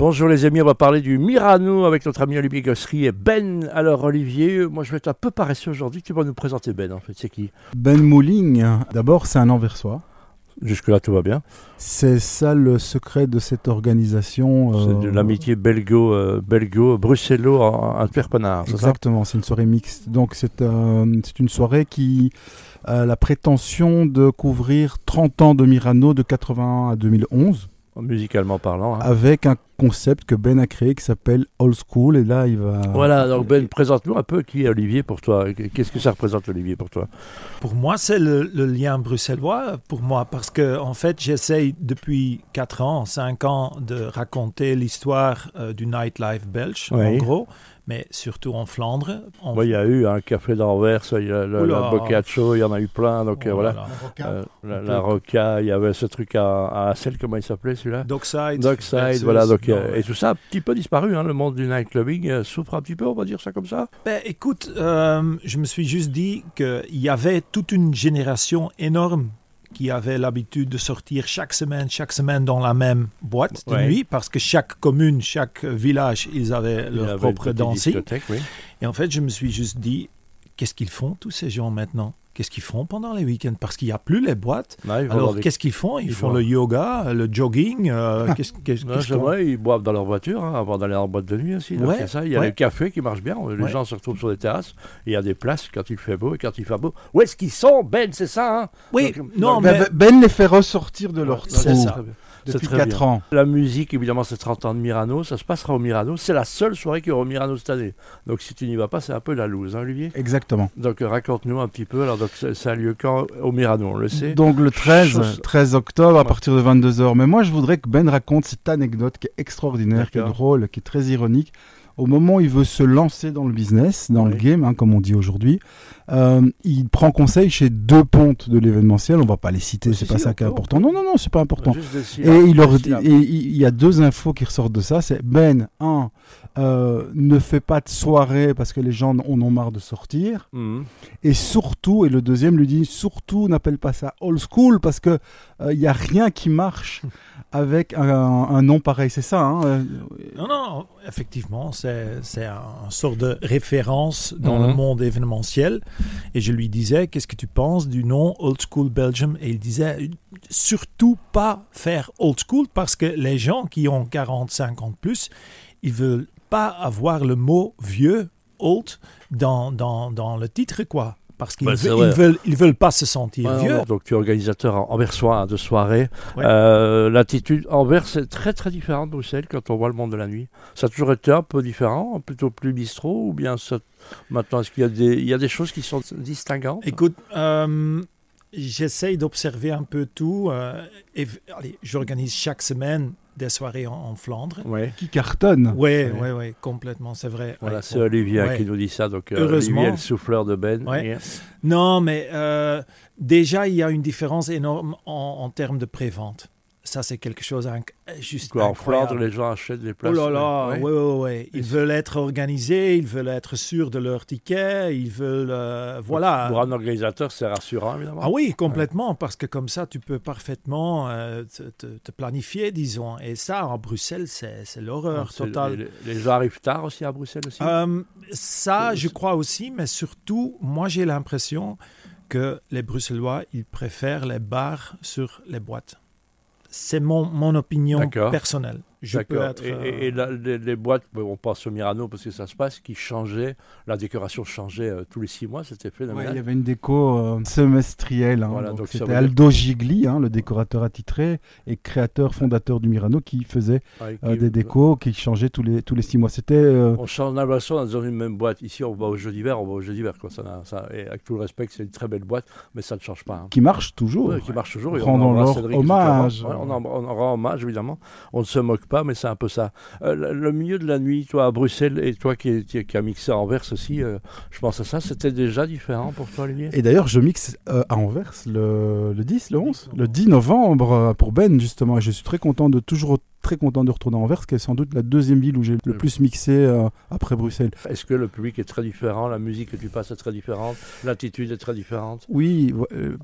Bonjour les amis, on va parler du Mirano avec notre ami Olivier Gossery et Ben. Alors Olivier, moi je vais être un peu paresseux aujourd'hui, tu vas nous présenter Ben en fait, c'est qui? Ben Mouling, d'abord c'est un Anversois. Jusque-là tout va bien. C'est ça le secret de cette organisation. C'est de euh, l'amitié belgo, euh, belgo bruxello ça? Exactement, c'est une soirée mixte. Donc c'est euh, c'est une soirée qui a la prétention de couvrir 30 ans de Mirano de 80 à 2011 Musicalement parlant. hein. avec un concept que Ben a créé qui s'appelle Old School et là il va Voilà, donc Ben, présente-nous un peu qui est Olivier pour toi. Qu'est-ce que ça représente Olivier pour toi? Pour moi, c'est le, le lien bruxellois, pour moi, parce que en fait, j'essaye depuis 4 ans, 5 ans de raconter l'histoire euh, du nightlife belge, en gros, mais surtout en Flandre. En- Il y a eu un café d'Anvers, il y a le, la Boccaccio, il y en a eu plein, donc euh, voilà. Euh, la, la Roca, il y avait ce truc à, à Assel, comment il s'appelait celui-là? Dockside. Dockside, voilà. Donc, euh, ouais. et tout ça a un petit peu disparu. hein, le monde du nightclubbing euh, souffre un petit peu, on va dire ça comme ça? Ben, écoute, euh, je me suis juste dit qu'il y avait toute une génération énorme qui avait l'habitude de sortir chaque semaine, chaque semaine dans la même boîte de Ouais. nuit, parce que chaque commune, chaque village, ils avaient leur propre dancing. oui. Et en fait, je me suis juste dit, qu'est-ce qu'ils font tous ces gens maintenant? Qu'est-ce qu'ils font pendant les week-ends? Parce qu'il n'y a plus les boîtes. Alors, qu'est-ce qu'ils font? Ils, ils font vont- le yoga, le jogging. euh, qu'est-ce qu'est-ce- Non, qu'est-ce c'est qu'on- vrai, ils boivent dans leur voiture hein, avant d'aller en boîte de nuit aussi. Donc Ouais, il y a ça. Il y a ouais. les cafés qui marchent bien. Les Ouais. gens se retrouvent sur des terrasses. Il y a des places quand il fait beau et quand il fait beau. Où est-ce qu'ils sont, Ben? C'est ça, hein? Oui, Donc, non, donc, mais Ben, Ben les fait ressortir de leur Ouais, c'est trou ça. C'est depuis très 4 bien. ans. La musique, évidemment, c'est 30 ans de Mirano. Ça se passera au Mirano. C'est la seule soirée qu'il y aura au Mirano cette année. Donc si tu n'y vas pas, c'est un peu la loose, hein, Olivier? Exactement. Donc raconte-nous un petit peu. Alors, donc, ça ça a lieu quand? Au Mirano, on le sait. Donc le 13, Chose- 13 octobre à partir de 22h. Mais moi je voudrais que Ben raconte cette anecdote qui est extraordinaire, qui est drôle, qui est très ironique. Au moment où il veut se lancer dans le business, dans le game, hein, comme on dit aujourd'hui, euh, il prend conseil chez deux pontes de l'événementiel. On va pas les citer, c'est pas si, ça qui est important. Non, non, non, c'est pas important. Et il, leur et il il y a deux infos qui ressortent de ça. C'est Ben, un, euh, ne fais pas de soirée parce que les gens en ont marre de sortir. Mhm. Et surtout, et le deuxième lui dit, surtout n'appelle pas ça old school parce que il n'y a rien qui marche avec un, un nom pareil. C'est ça, hein euh, Non, non, effectivement, c'est un, sort de référence dans Mhm. le monde événementiel. Et je lui disais, qu'est-ce que tu penses du nom Old School Belgium? Et il disait, surtout pas faire old school parce que les gens qui ont 40, 50 plus, ils veulent pas avoir le mot vieux, old, dans, dans, dans le titre, quoi. Parce qu'ils Ouais, c'est veulent, ils veulent, ils veulent pas se sentir Ouais, vieux. donc tu es organisateur anversois hein, de soirée. Ouais. Euh, L'attitude Anvers c'est très très différent de Bruxelles quand on voit le monde de la nuit. Ça a toujours été un peu différent, plutôt plus bistrot ou bien ça... maintenant est-ce qu'il y a des il y a des choses qui sont distinguantes? Écoute, euh, j'essaye d'observer un peu tout. euh, et, allez, j'organise chaque semaine des soirées en, en Flandre. Ouais. qui cartonne. Oui, Ouais. oui, oui, complètement, c'est vrai. Voilà, Ouais, c'est hein, ouais. qui nous dit ça. Donc, euh, Heureusement. Olivier, le souffleur de Ben. Ouais. Et- Non, mais euh, déjà, il y a une différence énorme en, en termes de prévente. Ça, c'est quelque chose inc- juste en. Flandre, les gens achètent des Oh places. là là, ouais. ouais, ouais, ouais. Ils veulent être organisés, ils veulent être sûrs de leur ticket, ils veulent... euh, voilà. Pour un organisateur, c'est rassurant, évidemment. Ah oui, complètement, parce que comme ça, tu peux parfaitement euh, te, planifier, disons. Et ça, en Bruxelles, c'est l'horreur totale. Les, les gens arrivent tard aussi à Bruxelles aussi? Euh, ça, je crois aussi, mais surtout, moi, j'ai l'impression que les Bruxellois, ils préfèrent les bars sur les boîtes. C'est mon, mon opinion personnelle. Je peux D'accord. être... Et, euh, et- et la- les, les boîtes, on pense au Mirano parce que ça se passe, qui changeait, la décoration changeait euh, tous les six mois, c'était Ouais, phénoménal. il y avait une déco euh, semestrielle. hein. Voilà, C'était veut Aldo Gigli, hein, le décorateur attitré et créateur, fondateur du Mirano, qui faisait Ouais, euh, qui- des décos qui changeaient tous les, tous les six mois. C'était euh, On change l'impression dans une même boîte. Ici, on va au jeu d'hiver, on va au jeu d'hiver. quoi. Ça, n'a- ça- et avec tout le respect, c'est une très belle boîte, mais ça ne change pas. hein. qui marche toujours. Ouais, qui marche toujours. et on Rendons-leur embrasse Cédric, hommage. évidemment. Ouais, on, en, on en rend hommage, évidemment. On ne se moque pas, mais c'est un peu ça. Euh, le, milieu de la nuit, toi à Bruxelles, et toi qui, qui, qui as mixé à Anvers aussi, euh, je pense à ça, c'était déjà différent pour toi, Olivier? Et d'ailleurs, je mixe euh, à Anvers le, le 10, le 11, le 10 novembre pour Ben, justement. Et je suis très content de toujours très content de retourner à Anvers, qui est sans doute la deuxième ville où j'ai le plus mixé euh, après Bruxelles. Est-ce que le public est très différent, la musique que tu passes est très différente, l'attitude est très différente? Oui, euh,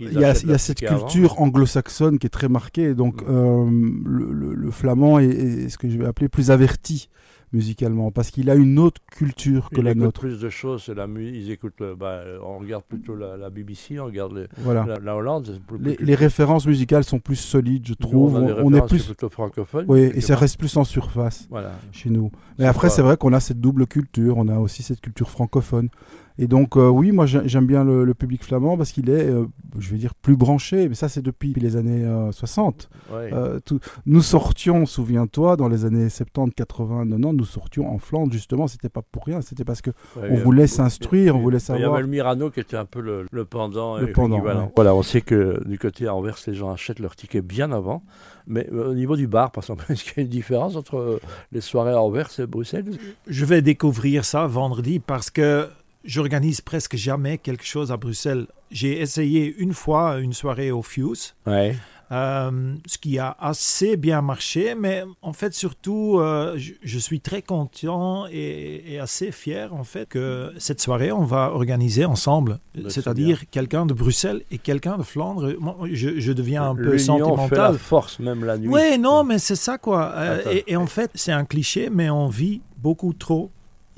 il y a, y cette culture anglo-saxonne qui est très marquée. Donc, Mm. euh, le, le- le flamand est, est ce que je vais appeler plus averti musicalement, parce qu'il a une autre culture que la nôtre. plus de choses, la. Ils écoutent, bah, on regarde plutôt la, la BBC, on regarde les- Voilà. la, la Hollande. plus- Les, plus- les références musicales sont plus solides, je Nous, trouve. des On, on est plus. plutôt francophones. Oui, et ça reste plus en surface Voilà. chez nous. Mais après, c'est vrai qu'on a cette double culture. On a aussi cette culture francophone. Et donc, euh, oui, moi, j'ai- j'aime bien le, le public flamand parce qu'il est, euh, je vais dire, plus branché. Mais ça, c'est depuis les années euh, 60. Ouais. Euh, tout- nous sortions, souviens-toi, dans les années 70, 80, 90, nous sortions en Flandre, justement, c'était pas pour rien, c'était parce que Ouais, on voulait s'instruire, on voulait Il y savoir. avait le Mirano qui était un peu le, le pendant. Le pendant, ouais. Voilà, on sait que du côté à Anvers, les gens achètent leurs tickets bien avant. Mais au niveau du bar, par exemple, est-ce qu'il y a une différence entre les soirées à Anvers et Bruxelles Je vais découvrir ça vendredi parce que j'organise presque jamais quelque chose à Bruxelles. J'ai essayé une fois une soirée au Fuse, Ouais. euh, ce qui a assez bien marché, mais en fait surtout, euh, je, je suis très content et, et assez fier en fait que cette soirée on va organiser ensemble, c'est c'est-à-dire quelqu'un de Bruxelles et quelqu'un de Flandre. Moi, je, je deviens un peu L'union fait la sentimental. force, même la nuit. Oui, non, mais c'est ça quoi. Euh, et en fait, c'est un cliché, mais on vit beaucoup trop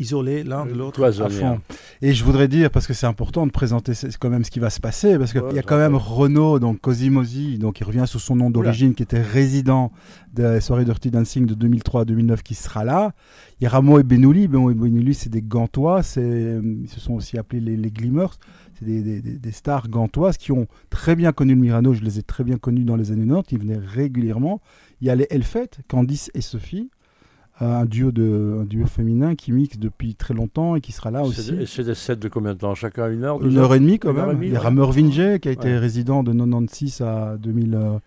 isolés l'un de l'autre. à fond. Et je voudrais dire, parce que c'est important de présenter quand même ce qui va se passer, parce qu'il Ouais, y a quand même Renaud, donc Cosimosi, donc il revient sous son nom d'origine, qui était résident des soirées Dirty Dancing de 2003 à 2009, qui sera là. Il y a Ramo et Benouli. Benouli, c'est des Gantois, c'est, ils se sont aussi appelés les, les Glimmers. C'est des, des- stars gantoises qui ont très bien connu le Mirano. Je les ai très bien connus dans les années 90. Ils venaient régulièrement. Il y a les Elfet, Candice et Sophie. Un duo, de, un duo féminin qui mixe depuis très longtemps et qui sera là aussi. C'est des sets de combien de temps? Chacun une heure Une heure et demie quand Une heure et même. demie, Il y a ouais. Rameur Vinge qui a été Ouais. résident de 96 à 2000, euh,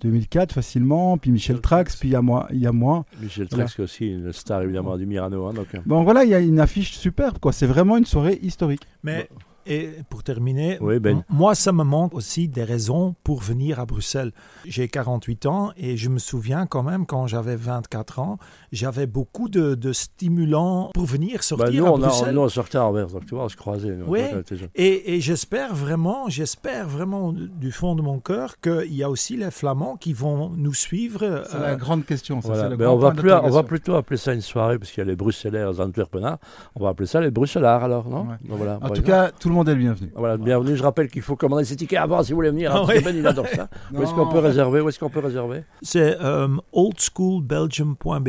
2004 facilement. Puis Michel Trax, puis il y a moi. Y a moi. Michel Voilà. Trax, qui est aussi une star évidemment du Mirano. hein, donc, euh, Bon voilà, il y a une affiche superbe. quoi. C'est vraiment une soirée historique. Mais et pour terminer, Oui, Ben. moi, ça me manque aussi des raisons pour venir à Bruxelles. J'ai 48 ans et je me souviens quand même, quand j'avais 24 ans, j'avais beaucoup de, de stimulants pour venir bah, sortir nous, à on, a, Bruxelles. nous, on sortait à Anvers, donc tu vois, on se croisait. nous, jeunes. Et, et j'espère vraiment, j'espère vraiment du fond de mon cœur qu'il y a aussi les Flamands qui vont nous suivre. C'est euh, la grande question. Ça, Voilà. c'est le Ben, grand on, va point plus, on va d'interrogation. plutôt appeler ça une soirée, parce qu'il y a les Bruxellaires Antwerpenards. On va appeler ça les Bruxellards alors, non? Ouais. Donc, voilà, En tout exemple. cas, tout le monde est le bienvenu. Voilà, bienvenue. Je rappelle qu'il faut commander ses tickets avant si vous voulez venir. Ah que Ben, il adore ça. Où est-ce qu'on peut réserver? Où est-ce qu'on peut réserver? C'est euh, oldschoolbelgium.be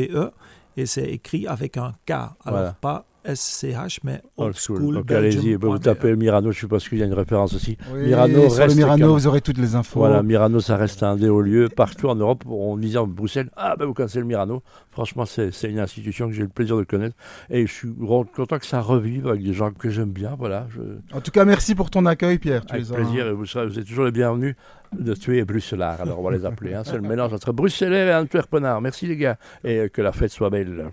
et c'est écrit avec un K. Alors Voilà. pas SCH, mais Old school. Donc allez-y, vous oldschoolbelgium.be. tapez Mirano, je suppose qu'il y a une référence aussi. Oui, Mirano sur reste le Mirano, vous aurez toutes les infos. Voilà, Mirano, ça reste un des hauts lieux. Partout en Europe, on disait en Bruxelles, ah ben vous connaissez le Mirano. Franchement, c'est c'est une institution que j'ai eu le plaisir de connaître. Et je suis content que ça revive avec des gens que j'aime bien. Voilà, je- En tout cas, merci pour ton accueil, Pierre. Tu avec plaisir. Et vous, serez- vous êtes toujours les bienvenus de tuer Bruxellard. Alors on va les appeler. hein. C'est le mélange entre Bruxellaire et Antwerpenard. Merci les gars. Et que la fête soit belle.